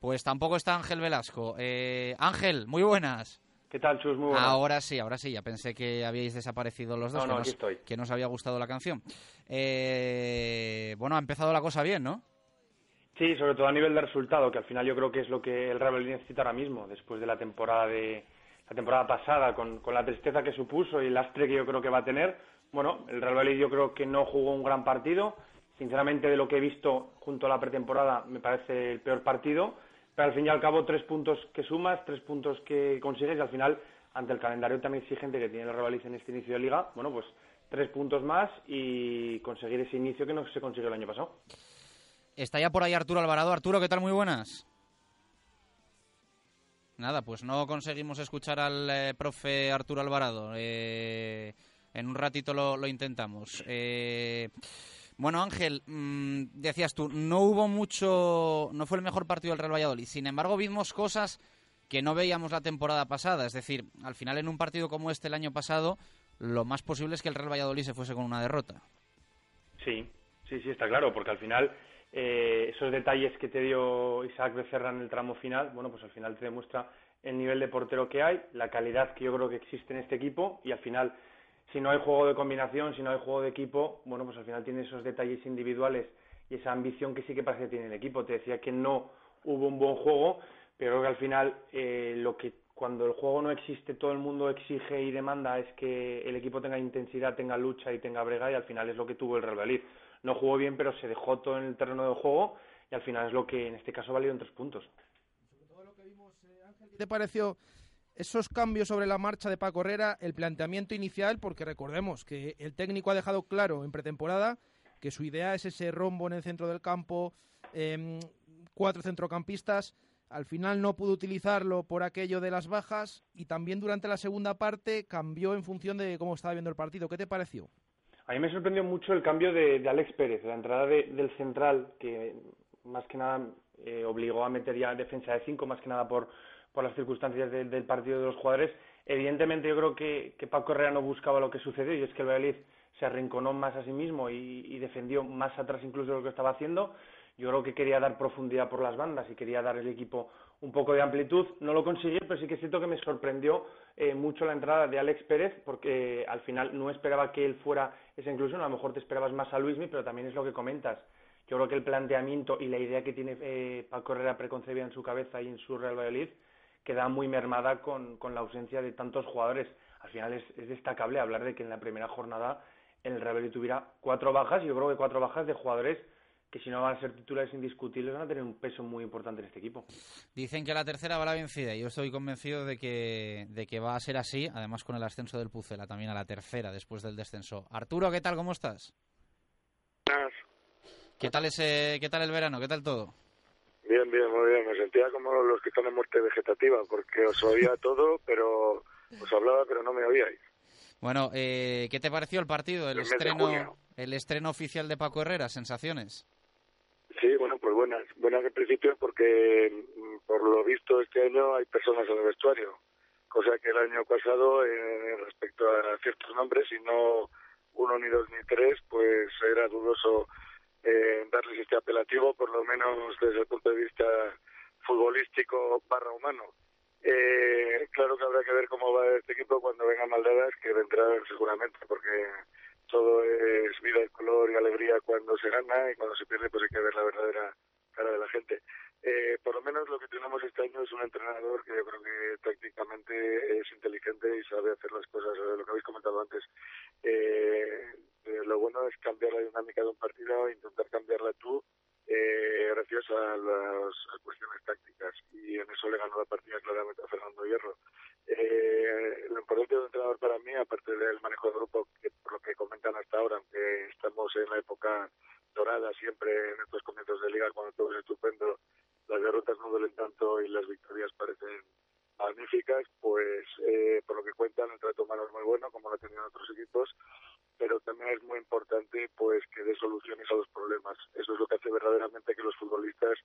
Pues tampoco está Ángel Velasco. Eh, Ángel, muy buenas. ¿Qué tal, Chus? Muy buenas. Ahora sí, ahora sí. Ya pensé que habíais desaparecido los dos. No, no, que, nos, estoy. que nos había gustado la canción. Eh, bueno, ha empezado la cosa bien, ¿no? Sí, sobre todo a nivel de resultado, que al final yo creo que es lo que el Real Madrid necesita ahora mismo, después de la temporada de, la temporada pasada con, con la tristeza que supuso y el lastre que yo creo que va a tener. Bueno, el Real Madrid yo creo que no jugó un gran partido. Sinceramente, de lo que he visto junto a la pretemporada, me parece el peor partido. Pero al fin y al cabo, tres puntos que sumas, tres puntos que consigues y al final, ante el calendario tan exigente que tiene el Real Madrid en este inicio de liga, bueno, pues tres puntos más y conseguir ese inicio que no se consiguió el año pasado. Está ya por ahí Arturo Alvarado. Arturo, ¿qué tal? Muy buenas. Nada, pues no conseguimos escuchar al eh, profe Arturo Alvarado. Eh, en un ratito lo, intentamos. Eh, bueno, Ángel, mm, decías tú, no hubo mucho, no fue el mejor partido del Real Valladolid. Sin embargo, vimos cosas que no veíamos la temporada pasada. Es decir, al final en un partido como este el año pasado, lo más posible es que el Real Valladolid se fuese con una derrota. Sí, sí, sí, está claro, porque al final eh, esos detalles que te dio Isaac Becerra en el tramo final, bueno, pues al final te demuestra el nivel de portero que hay, la calidad que yo creo que existe en este equipo y al final, si no hay juego de combinación, si no hay juego de equipo, bueno, pues al final tiene esos detalles individuales y esa ambición que sí que parece que tiene el equipo. Te decía que no hubo un buen juego, pero creo que al final eh, cuando el juego no existe, todo el mundo exige y demanda es que el equipo tenga intensidad, tenga lucha y tenga brega y al final es lo que tuvo el Real Madrid no jugó bien, pero se dejó todo en el terreno de juego y al final es lo que en este caso valió en tres puntos. ¿Qué te pareció esos cambios sobre la marcha de Paco Herrera, el planteamiento inicial? Porque recordemos que el técnico ha dejado claro en pretemporada que su idea es ese rombo en el centro del campo, em, cuatro centrocampistas. Al final no pudo utilizarlo por aquello de las bajas y también durante la segunda parte cambió en función de cómo estaba viendo el partido. ¿Qué te pareció? A mí me sorprendió mucho el cambio de, Alex Pérez, la entrada del central, que más que nada eh, obligó a meter ya defensa de cinco, más que nada por, por las circunstancias del partido de los jugadores. Evidentemente yo creo que, que, Paco Herrera no buscaba lo que sucedió y es que el Valladolid se arrinconó más a sí mismo y, defendió más atrás incluso de lo que estaba haciendo. Yo creo que quería dar profundidad por las bandas y quería dar al equipo un poco de amplitud. No lo consiguió, pero sí que siento que me sorprendió eh, mucho la entrada de Alex Pérez porque al final no esperaba que él fuera esa inclusión. A lo mejor te esperabas más a Luismi, pero también es lo que comentas. Yo creo que el planteamiento y la idea que tiene eh, Paco Herrera preconcebida en su cabeza y en su Real Valladolid queda muy mermada con, la ausencia de tantos jugadores. Al final es, es destacable hablar de que en la primera jornada el Real Valladolid tuviera cuatro bajas y yo creo que cuatro bajas de jugadores que si no van a ser titulares indiscutibles van a tener un peso muy importante en este equipo. Dicen que la tercera va a la vencida y yo estoy convencido de que, de que va a ser así, además con el ascenso del Pucela también a la tercera después del descenso. Arturo, ¿qué tal? ¿Cómo estás? ¿Qué tal, ese, ¿Qué tal el verano? ¿Qué tal todo? Bien, bien, muy bien. Me sentía como los que están en muerte vegetativa porque os oía [LAUGHS] todo, pero os hablaba, pero no me oíais. Bueno, eh, ¿qué te pareció el partido, el, estreno, el estreno oficial de Paco Herrera? ¿Sensaciones? Sí, bueno, pues buenas. Buenas en principio porque, mm, por lo visto, este año hay personas en el vestuario, cosa que el año pasado, eh, respecto a ciertos nombres, y no uno, ni dos, ni tres, pues era dudoso eh, darles este apelativo, por lo menos desde el punto de vista futbolístico barra humano. Eh, claro que habrá que ver cómo va este equipo cuando venga Maldadas, que vendrá seguramente, porque todo es vida y color y alegría cuando se gana y cuando se pierde pues hay que ver la verdadera cara de la gente. Eh, por lo menos lo que tenemos este año es un entrenador que yo creo que tácticamente es inteligente y sabe hacer las cosas, lo que habéis comentado antes. Eh, eh, lo bueno es cambiar la dinámica de un partido intentar cambiarla tú eh, gracias a las cuestiones tácticas y en eso le ganó la partida claramente a Fernando Hierro. Eh, lo importante de un entrenador para mí, aparte del manejo de grupo, por lo que comentan hasta ahora, aunque estamos en la época dorada siempre en estos comienzos de liga cuando todo es estupendo, las derrotas no duelen tanto y las victorias parecen magníficas, pues eh, por lo que cuentan el trato humano es muy bueno, como lo han tenido otros equipos, pero también es muy importante pues que dé soluciones a los problemas. Eso es lo que hace verdaderamente que los futbolistas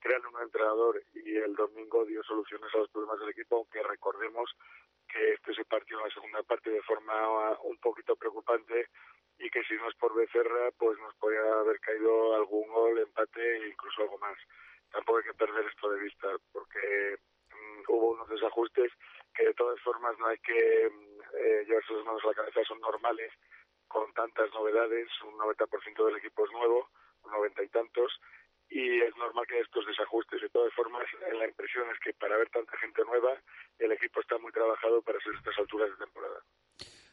crean un entrenador y el domingo dio soluciones a los problemas del equipo, aunque recordemos que este se partió en la segunda parte de forma un poquito preocupante y que si no es por Becerra, pues nos podría haber caído algún gol, empate e incluso algo más. Tampoco hay que perder esto de vista, porque mm, hubo unos desajustes que de todas formas no hay que mm, eh, llevarse las manos a la cabeza, son normales, con tantas novedades, un 90% del equipo es nuevo, un 90 y tantos, y es normal que estos desajustes. De todas formas, la impresión es que para ver tanta gente nueva, el equipo está muy trabajado para ser estas alturas de temporada.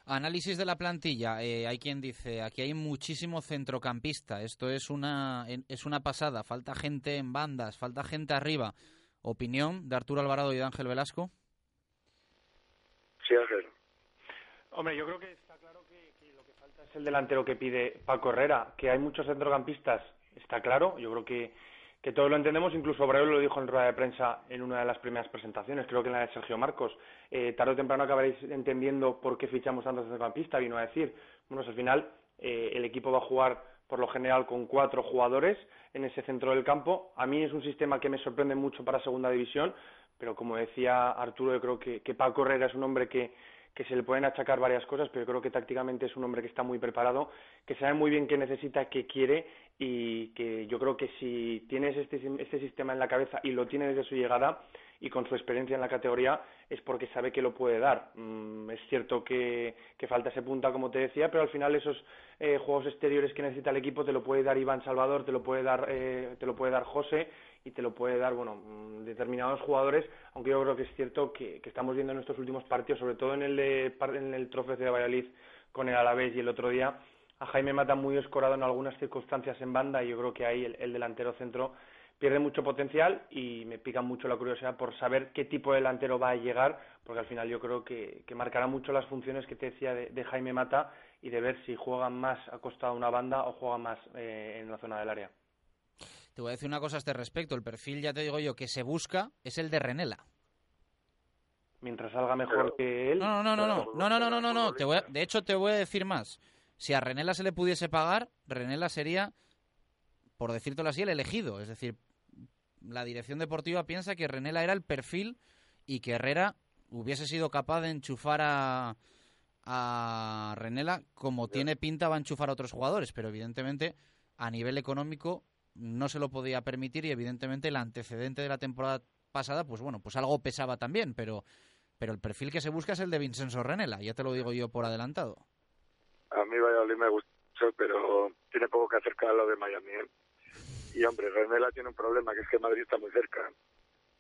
Análisis de la plantilla. Eh, hay quien dice, aquí hay muchísimo centrocampista. Esto es una, es una pasada. Falta gente en bandas, falta gente arriba. ¿Opinión de Arturo Alvarado y de Ángel Velasco? Sí, Ángel. Hombre, yo creo que es el delantero que pide Paco Herrera. Que hay muchos centrocampistas, está claro. Yo creo que, que todos lo entendemos. Incluso Bravo lo dijo en rueda de prensa en una de las primeras presentaciones, creo que en la de Sergio Marcos. Eh, tarde o temprano acabaréis entendiendo por qué fichamos tantos centrocampistas. Vino a decir, bueno, al final eh, el equipo va a jugar por lo general con cuatro jugadores en ese centro del campo. A mí es un sistema que me sorprende mucho para segunda división, pero como decía Arturo, yo creo que, que Paco Herrera es un hombre que, que se le pueden achacar varias cosas, pero yo creo que tácticamente es un hombre que está muy preparado, que sabe muy bien qué necesita, qué quiere y que yo creo que si tienes este, este sistema en la cabeza y lo tiene desde su llegada y con su experiencia en la categoría es porque sabe que lo puede dar. Mm, es cierto que, que, falta ese punta, como te decía, pero al final esos eh, juegos exteriores que necesita el equipo te lo puede dar Iván Salvador, te lo puede dar, eh, te lo puede dar José y te lo puede dar bueno mm, determinados jugadores aunque yo creo que es cierto que, estamos viendo en estos últimos partidos sobre todo en el en el trofeo de Valladolid con el Alavés y el otro día a Jaime Mata muy escorado en algunas circunstancias en banda y yo creo que ahí el, delantero centro pierde mucho potencial y me pica mucho la curiosidad por saber qué tipo de delantero va a llegar, porque al final yo creo que, marcará mucho las funciones que te decía de, Jaime Mata y de ver si juegan más a costa de una banda o juegan más eh, en la zona del área. Te voy a decir una cosa a este respecto. El perfil, ya te digo yo, que se busca es el de Renela. Mientras salga mejor que él. No, no, no, no, no, no, no, no, no, no. Te voy de hecho, te voy a decir más. Si a Renela se le pudiese pagar, Renela sería, por decírtelo así, el elegido. Es decir, la dirección deportiva piensa que Renela era el perfil y que Herrera hubiese sido capaz de enchufar a, a Renela como tiene pinta va a enchufar a otros jugadores, pero evidentemente a nivel económico no se lo podía permitir y evidentemente el antecedente de la temporada pasada, pues bueno, pues algo pesaba también, pero, pero el perfil que se busca es el de Vincenzo Renela, ya te lo digo yo por adelantado. A mí Valladolid me gusta, pero tiene poco que acercar a lo de Miami. ¿eh? Y hombre, Renela tiene un problema, que es que Madrid está muy cerca.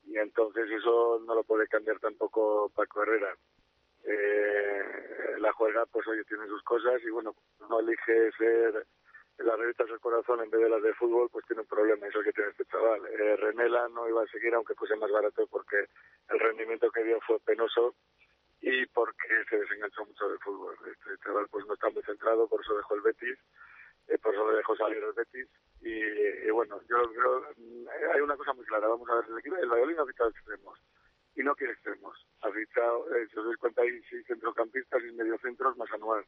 Y entonces eso no lo puede cambiar tampoco Paco Herrera. Eh, la juega, pues oye, tiene sus cosas y bueno, no elige ser las revistas del corazón en vez de las de fútbol, pues tiene un problema, eso que tiene este chaval. Eh, Renela no iba a seguir aunque fuese más barato porque el rendimiento que dio fue penoso y porque se desenganchó mucho del fútbol. Este chaval pues no está muy centrado, por eso dejó el Betis, eh, por eso le dejó salir el Betis y, bueno, yo creo, eh, hay una cosa muy clara, vamos a ver, el, equipo, el Valladolid ha fichado extremos y no quiere extremos, ha fichado, si os dais cuenta, hay seis centrocampistas y mediocentros más anual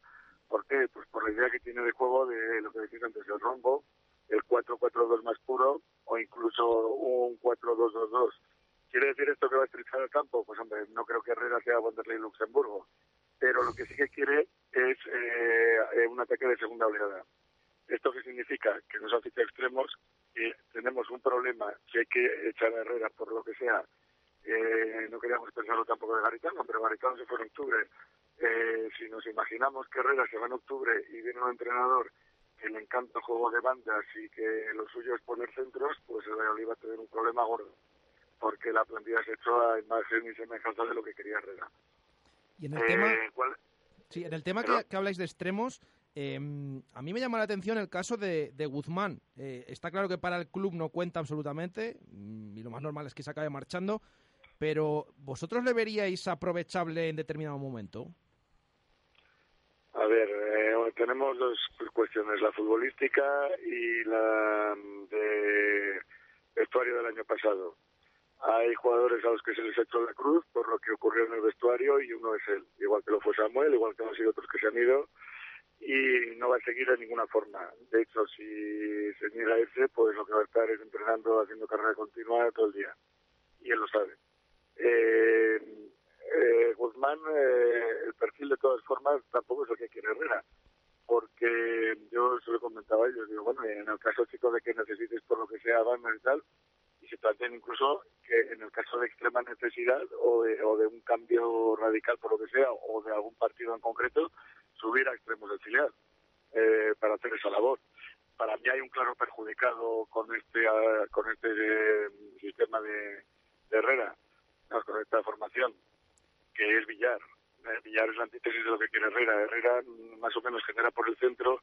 ¿Por qué? Pues por la idea que tiene de juego de lo que decís antes, el rombo, el 4-4-2 más puro o incluso un 4-2-2-2. ¿Quiere decir esto que va a estrechar el campo? Pues hombre, no creo que Herrera sea Wanderlei Luxemburgo. Pero lo que sí que quiere es eh, un ataque de segunda oleada. ¿Esto qué significa? Que nos hace extremos y tenemos un problema si hay que echar a Herrera por lo que sea. Eh, no queríamos pensarlo tampoco de Garitano, pero Garitano se fue en octubre eh, si nos imaginamos que Herrera se va en octubre y viene un entrenador que le encanta el juego de bandas y que lo suyo es poner centros, pues el Valladolid va a tener un problema gordo, porque la plantilla se hecho a imagen y semejanza de lo que quería Herrera. Y en el tema, eh, sí, en el tema que, habláis de extremos, em, a mí me llama la atención el caso de, de Guzmán. Eh, está claro que para el club no cuenta absolutamente mm, y lo más normal es que se acabe marchando, pero ¿vosotros le veríais aprovechable en determinado momento? A ver, eh, tenemos dos cuestiones, la futbolística y la de vestuario del año pasado. Hay jugadores a los que se les echó la cruz por lo que ocurrió en el vestuario y uno es él, igual que lo fue Samuel, igual que han sido otros que se han ido y no va a seguir de ninguna forma. De hecho, si se niega irse, pues lo que va a estar es entrenando, haciendo carrera continua todo el día. Y él lo sabe. Eh, eh, Guzmán, eh, el perfil de todas formas tampoco es el que quiere Herrera. Porque yo se lo comentaba ellos, digo, bueno, en el caso, chicos, de que necesites por lo que sea banda y tal, y se plantean incluso que en el caso de extrema necesidad o de, o de un cambio radical por lo que sea, o de algún partido en concreto, subir a extremos del filial eh, para hacer esa labor. Para mí hay un claro perjudicado con este ah, con este eh, sistema de, Herrera, con esta formación, que es Villar. Eh, Villar es la antítesis de lo que quiere Herrera. Herrera más o menos genera por el centro,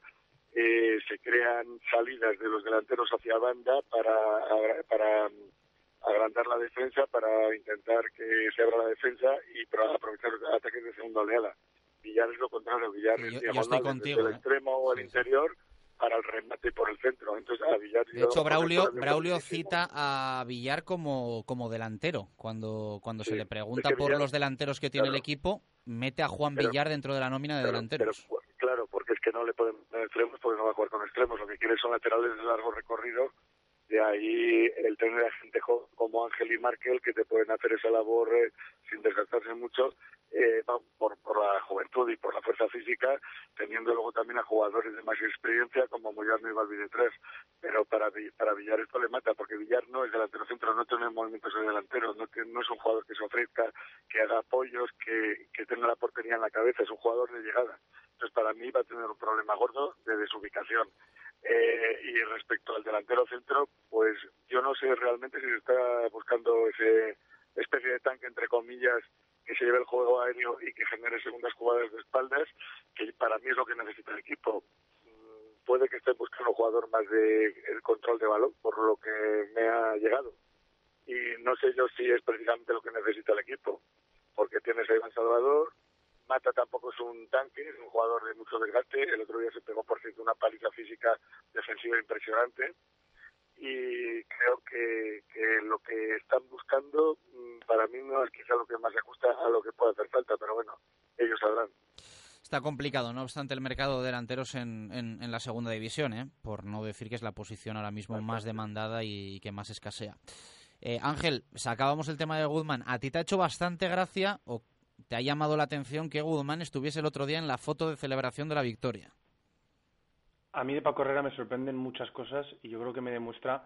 se crean salidas de los delanteros hacia banda para, para agrandar la defensa, para intentar que se abra la defensa y para aprovechar ataques de segunda oleada. Villar es lo contrario, Villar es el ¿eh? extremo o el interior para el remate por el centro. Entonces, a Villar de hecho, Braulio, Braulio cita a Villar como, como delantero. Cuando, cuando se le pregunta por los delanteros que tiene el equipo, mete a Juan Villar dentro de la nómina de delanteros. claro, porque es que no le pueden extremos porque no va a jugar con extremos. Lo que quiere son laterales de largo recorrido. De ahí el tener a gente como Ángel y Markel que te pueden hacer esa labor eh, sin desgastarse mucho eh, por, por la juventud y por la fuerza física, teniendo luego también a jugadores de más experiencia como Moyano y Valvide 3. Pero para, para Villar esto le mata, porque Villar no es delantero centro, no tiene movimientos de delantero, no, no es un jugador que se ofrezca, que haga apoyos, que, que tenga la portería en la cabeza, es un jugador de llegada. Entonces para mí va a tener un problema gordo de desubicación. Eh, y respecto al delantero centro, pues yo no sé realmente si se está buscando ese especie de tanque, entre comillas, que se lleve el juego aéreo y que genere segundas jugadas de espaldas, que para mí es lo que necesita el equipo. Mm, puede que esté buscando un jugador más de el control de balón, por lo que me ha llegado. Y no sé yo si es precisamente lo que necesita el equipo, porque tienes a Iván Salvador, Mata tampoco es un tanque, es un jugador de mucho desgaste. El otro día se pegó, por cierto, una paliza física defensiva impresionante y creo que, lo que están buscando mm, para mí no es quizá lo que más se ajusta a lo que puede hacer falta, pero bueno, ellos sabrán. Está complicado, no obstante, el mercado de delanteros en, en, la segunda división, ¿eh? por no decir que es la posición ahora mismo más demandada y, que más escasea. Eh, Ángel, sacábamos el tema de Goodman. ¿A ti te ha hecho bastante gracia o te ha llamado la atención que Goodman estuviese el otro día en la foto de celebración de la victoria? A mí de Paco Herrera me sorprenden muchas cosas y yo creo que me demuestra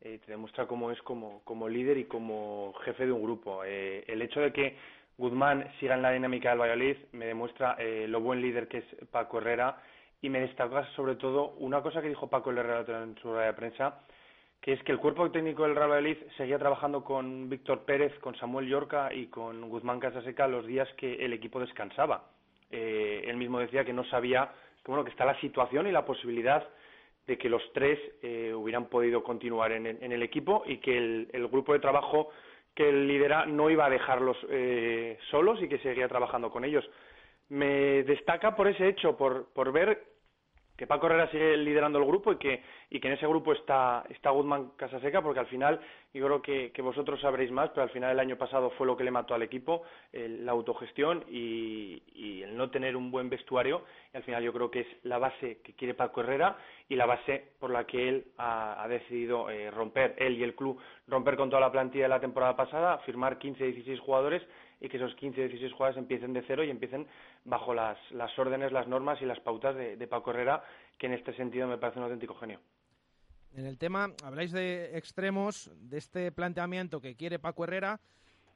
eh, te demuestra cómo es como, como líder y como jefe de un grupo. Eh, el hecho de que Guzmán siga en la dinámica del Valladolid me demuestra eh, lo buen líder que es Paco Herrera y me destaca sobre todo una cosa que dijo Paco Herrera en su rueda de prensa, que es que el cuerpo técnico del Real Valladolid seguía trabajando con Víctor Pérez, con Samuel Yorca y con Guzmán Casaseca los días que el equipo descansaba. él mismo decía que no sabía que bueno que está la situación y la posibilidad de que los tres eh, hubieran podido continuar en, el equipo y que el, grupo de trabajo que él lidera no iba a dejarlos eh, solos y que seguía trabajando con ellos. Me destaca por ese hecho, por ver que Paco Herrera sigue liderando el grupo y que, y que en ese grupo está, está Guzmán Casaseca, porque al final, yo creo que, que, vosotros sabréis más, pero al final el año pasado fue lo que le mató al equipo, la autogestión y, y, el no tener un buen vestuario, y al final yo creo que es la base que quiere Paco Herrera y la base por la que él ha, ha decidido eh, romper, él y el club, romper con toda la plantilla de la temporada pasada, firmar 15, 16 jugadores y que esos 15 o 16 jugadores empiecen de cero y empiecen bajo las, órdenes, las normas y las pautas de, de Paco Herrera, que en este sentido me parece un auténtico genio. En el tema, habláis de extremos, de este planteamiento que quiere Paco Herrera.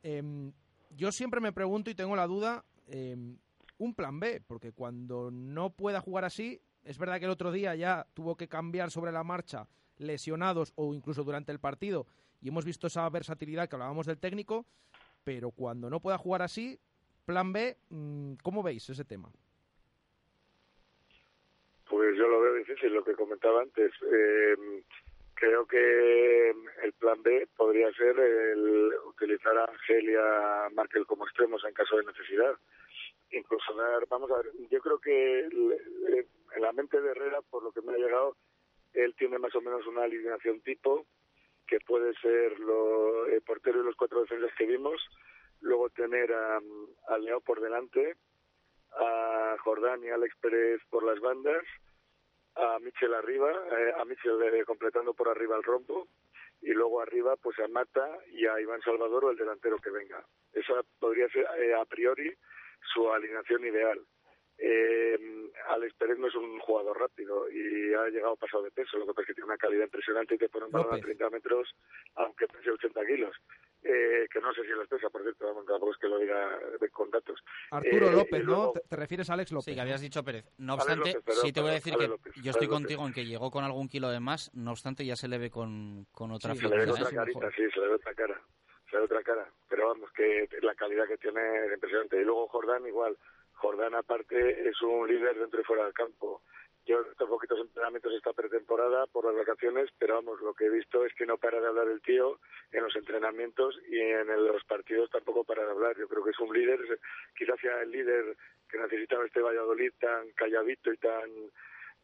Em, yo siempre me pregunto y tengo la duda, em, un plan B, porque cuando no pueda jugar así, es verdad que el otro día ya tuvo que cambiar sobre la marcha lesionados o incluso durante el partido y hemos visto esa versatilidad que hablábamos del técnico, pero cuando no pueda jugar así, plan B, mm, ¿cómo veis ese tema? Pues yo lo veo difícil, lo que comentaba antes. Em, creo que el plan B podría ser el utilizar a Angelia Markel como extremos en caso de necesidad. Incluso vamos a ver, yo creo que en la mente de Herrera, por lo que me ha llegado, él tiene más o menos una alineación tipo, que puede ser lo, el portero y los cuatro defensas que vimos, luego tener a, a por delante, a Jordán y Alex Pérez por las bandas, a Michel arriba, eh, a Michel eh, completando por arriba el rombo, y luego arriba pues a Mata y a Iván Salvador o el delantero que venga. Esa podría ser eh, a priori su alineación ideal. Eh, Alex Pérez no es un jugador rápido y ha llegado pasado de peso, lo que pasa es que tiene una calidad impresionante y te pone un balón a 30 metros, aunque pese 80 kilos. Eh, que no sé si lo pesa, por cierto, vamos, tampoco es que lo diga con datos. Arturo Eh, López, luego- ¿no? Te, refieres a Alex López. Sí, que habías dicho Pérez. No obstante, López, perdón, sí te voy a decir Alex que López, yo estoy Alex López. contigo en que llegó con algún kilo de más, no obstante ya se le ve con, con otra se le ve otra carita, sí, se le ve otra cara. Se le ve otra cara. Pero vamos, que la calidad que tiene es impresionante. Y luego Jordán igual. Jordán aparte es un líder dentro y fuera del campo. Yo visto poquitos entrenamientos esta pretemporada por las vacaciones, pero vamos, lo que he visto es que no para de hablar el tío en los entrenamientos y en los partidos tampoco para de hablar. Yo creo que es un líder, quizás sea el líder que necesitaba este Valladolid tan calladito y tan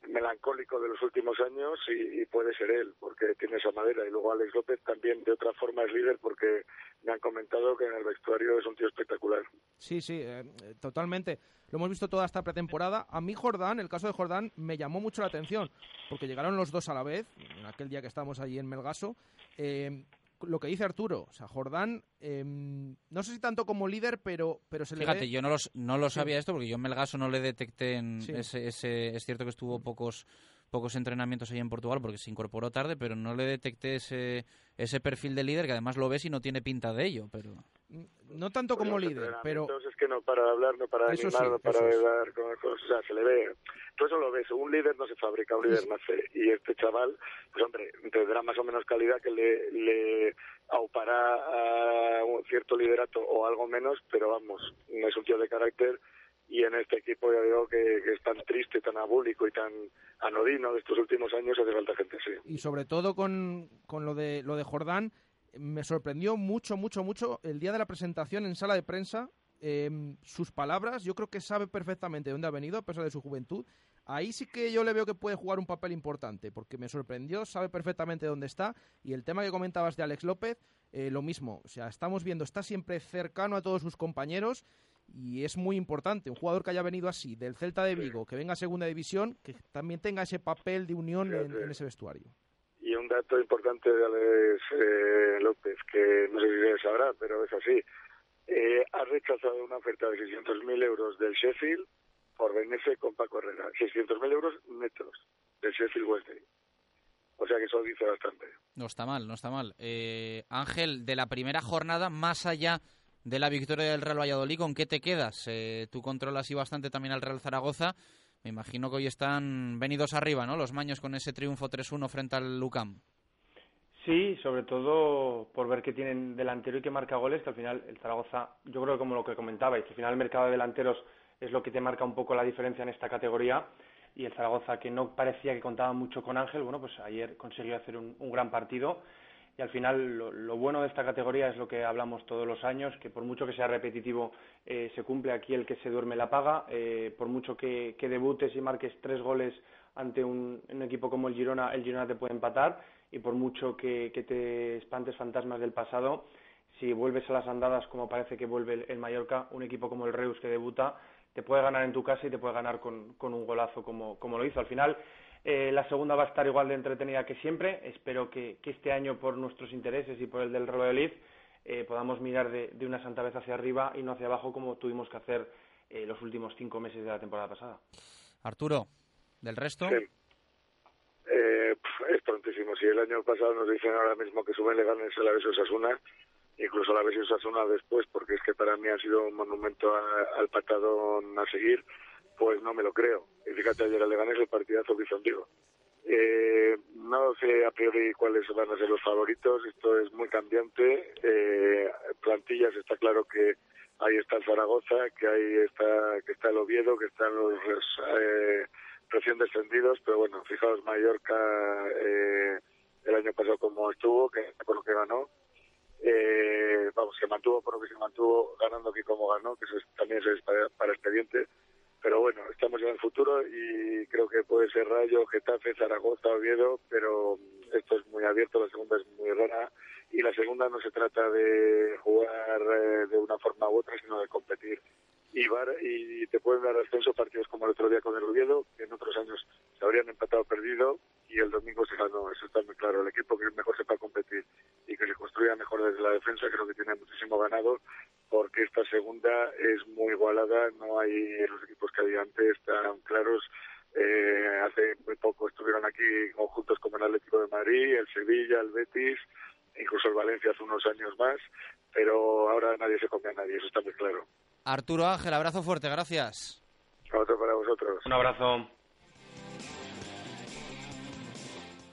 melancólico de los últimos años y, puede ser él porque tiene esa madera y luego Alex López también de otra forma es líder porque me han comentado que en el vestuario es un tío espectacular Sí, sí, eh, totalmente. Lo hemos visto toda esta pretemporada. A mí Jordán, el caso de Jordán, me llamó mucho la atención, porque llegaron los dos a la vez, en aquel día que estábamos allí en Melgaso. Eh, lo que dice Arturo, o sea, Jordán, eh, no sé si tanto como líder, pero, pero se le Fíjate, yo no, los, no lo Sí. sabía esto porque yo en Melgaso no le detecté en Sí. ese, ese... Es cierto que estuvo pocos pocos entrenamientos ahí en Portugal porque se incorporó tarde, pero no le detecté ese, ese perfil de líder que además lo ves y no tiene pinta de ello, pero... No tanto como los líder, pero... entrenamientos es que no para de hablar no para de Eso animar sí, no para de dar con cosas o sea se le ve. Tú eso lo ves un líder no se fabrica un líder nace. Y este chaval pues hombre tendrá más o menos calidad que le, le aupará a un cierto liderato o algo menos pero vamos no es un tío de carácter. Y en este equipo ya digo que, que es tan triste, tan abúlico y tan anodino de estos últimos años hace falta gente así. y sobre todo con, con lo de lo de Jordán me sorprendió mucho mucho mucho el día de la presentación en sala de prensa. Eh, sus palabras yo creo que sabe perfectamente de dónde ha venido a pesar de su juventud. Ahí sí que yo le veo que puede jugar un papel importante porque me sorprendió sabe perfectamente dónde está. Y el tema que comentabas de Alex López eh, lo mismo. O sea estamos viendo está siempre cercano a todos sus compañeros y es muy importante. Un jugador que haya venido así del Celta de Vigo que venga a segunda división que también tenga ese papel de unión en- ese vestuario un dato importante de Alex eh, López, que no sé si se sabrá, pero es así. Eh, ha rechazado una oferta de 600.000 euros del Sheffield por venirse con Paco Herrera. 600.000 euros netos del Sheffield Wednesday. O sea que eso dice bastante. No está mal, no está mal. Eh, Ángel, de la primera jornada, más allá de la victoria del Real Valladolid, ¿con qué te quedas? Eh, tú controlas y bastante también al Real Zaragoza. Me imagino que hoy están venidos arriba, ¿no? Los maños con ese triunfo 3-1 frente al Lucam. Sí, sobre todo por ver que tienen delantero y que marca goles, que al final el Zaragoza, yo creo que como lo que comentabais, que al final el mercado de delanteros es lo que te marca un poco la diferencia en esta categoría y el Zaragoza que no parecía que contaba mucho con Ángel, bueno, pues ayer consiguió hacer un, un gran partido y al final lo, bueno de esta categoría es lo que hablamos todos los años, que por mucho que sea repetitivo eh, se cumple aquí el que se duerme la paga, eh, por mucho que, que debutes y marques tres goles ante un, un equipo como el Girona, el Girona te puede empatar y por mucho que, que te espantes fantasmas del pasado, si vuelves a las andadas como parece que vuelve el, el Mallorca, un equipo como el Reus que debuta, te puede ganar en tu casa y te puede ganar con, con un golazo como, como lo hizo. Al final, eh, la segunda va a estar igual de entretenida que siempre. Espero que, que este año, por nuestros intereses y por el del Real Valladolid, eh, podamos mirar de, de una santa vez hacia arriba y no hacia abajo como tuvimos que hacer eh, los últimos cinco meses de la temporada pasada. Arturo, del resto. Sí. Eh, pf, es prontísimo. Si el año pasado nos dicen ahora mismo que suben Leganés a la vez Osasuna, incluso la vez Osasuna después, porque es que para mí ha sido un monumento a- al patadón a seguir, pues no me lo creo. Y fíjate, ayer el Leganés el partidazo que hizo. Eh, no sé a priori cuáles van a ser los favoritos, esto es muy cambiante. Eh, plantillas está claro que ahí está el Zaragoza, que ahí está, que está el Oviedo, que están los eh, recién descendidos, pero bueno, fijaos Mallorca eh, el año pasado como estuvo, que por lo que ganó, eh, vamos, se mantuvo por lo que se mantuvo, ganando aquí como ganó, que eso es- también es para expediente. Pero bueno, estamos en el futuro y creo que puede ser Rayo, Getafe, Zaragoza, Oviedo, pero esto es muy abierto, la segunda es muy rara y la segunda no se trata de jugar eh, de una forma u otra, sino de competir. Y, y te pueden dar ascenso partidos como el otro día con el Oviedo, que en otros años se habrían empatado perdido y el domingo se ganó, eso está muy claro. El equipo que mejor sepa competir y que se construya mejor desde la defensa creo que tiene muchísimo ganado porque esta segunda es muy igualada, no hay los equipos que había antes están claros. Eh, hace muy poco estuvieron aquí conjuntos como el Atlético de Madrid, el Sevilla, el Betis, incluso el Valencia hace unos años más, pero ahora nadie se come a nadie, eso está muy claro. Arturo Ángel, abrazo fuerte, gracias. Otro para vosotros. Un abrazo.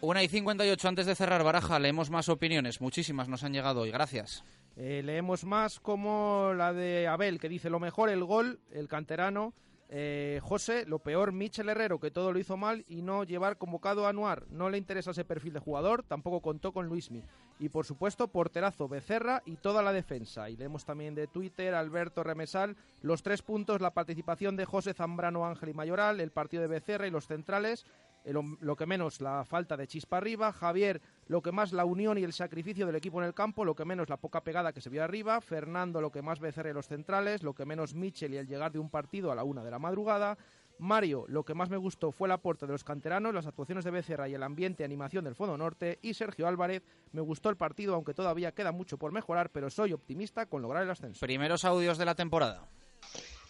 Una y 58 antes de cerrar Baraja, leemos más opiniones. Muchísimas nos han llegado hoy. Gracias. Eh, leemos más como la de Abel, que dice lo mejor el gol, el canterano. Eh, José, lo peor, Michel Herrero, que todo lo hizo mal y no llevar convocado a Anuar. No le interesa ese perfil de jugador, tampoco contó con Luismi. Y por supuesto, porterazo Becerra y toda la defensa. Y leemos también de Twitter, Alberto Remesal, los tres puntos, la participación de José Zambrano, Ángel y Mayoral, el partido de Becerra y los centrales, lo que menos la falta de chispa arriba, Javier lo que más la unión y el sacrificio del equipo en el campo, lo que menos la poca pegada que se vio arriba, Fernando lo que más Becerra los centrales, lo que menos Michel y el llegar de un partido a la una de la madrugada, Mario, lo que más me gustó fue la puerta de los canteranos, las actuaciones de Becerra y el ambiente animación del Fondo Norte. Y Sergio Álvarez, me gustó el partido, aunque todavía queda mucho por mejorar, pero soy optimista con lograr el ascenso. Primeros audios de la temporada.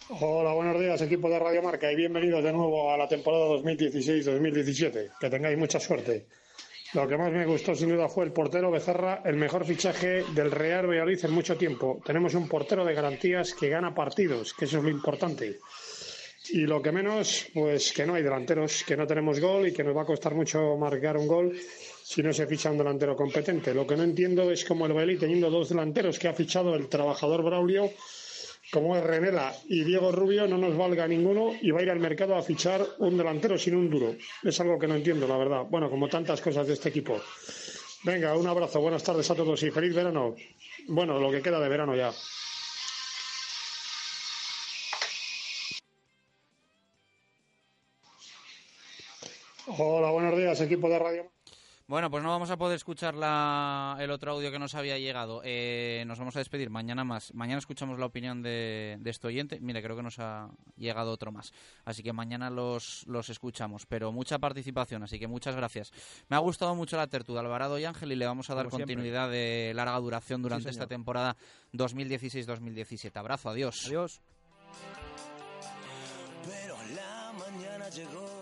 Hola, buenos días, equipo de Radio Marca, y bienvenidos de nuevo a la temporada 2016-2017. Que tengáis mucha suerte. Lo que más me gustó sin duda fue el portero Becerra, el mejor fichaje del Real Valladolid en mucho tiempo. Tenemos un portero de garantías que gana partidos, que eso es lo importante. Y lo que menos, pues que no hay delanteros, que no tenemos gol y que nos va a costar mucho marcar un gol si no se ficha un delantero competente. Lo que no entiendo es cómo el Valladolid, teniendo dos delanteros que ha fichado el trabajador Braulio, como es Renela y Diego Rubio, no nos valga ninguno y va a ir al mercado a fichar un delantero sin un duro. Es algo que no entiendo, la verdad. Bueno, como tantas cosas de este equipo. Venga, un abrazo, buenas tardes a todos y feliz verano. Bueno, lo que queda de verano ya. Hola, buenos días, equipo de Radio. Bueno, pues no vamos a poder escuchar la, el otro audio que nos había llegado. Eh, nos vamos a despedir mañana más. Mañana escuchamos la opinión de, de, este oyente. Mira, creo que nos ha llegado otro más. Así que mañana los, los escuchamos. Pero mucha participación, así que muchas gracias. Me ha gustado mucho la tertulia, Alvarado y Ángel, y le vamos a dar continuidad de larga duración durante esta temporada 2016-2017. Abrazo, adiós. Adiós. Pero la mañana llegó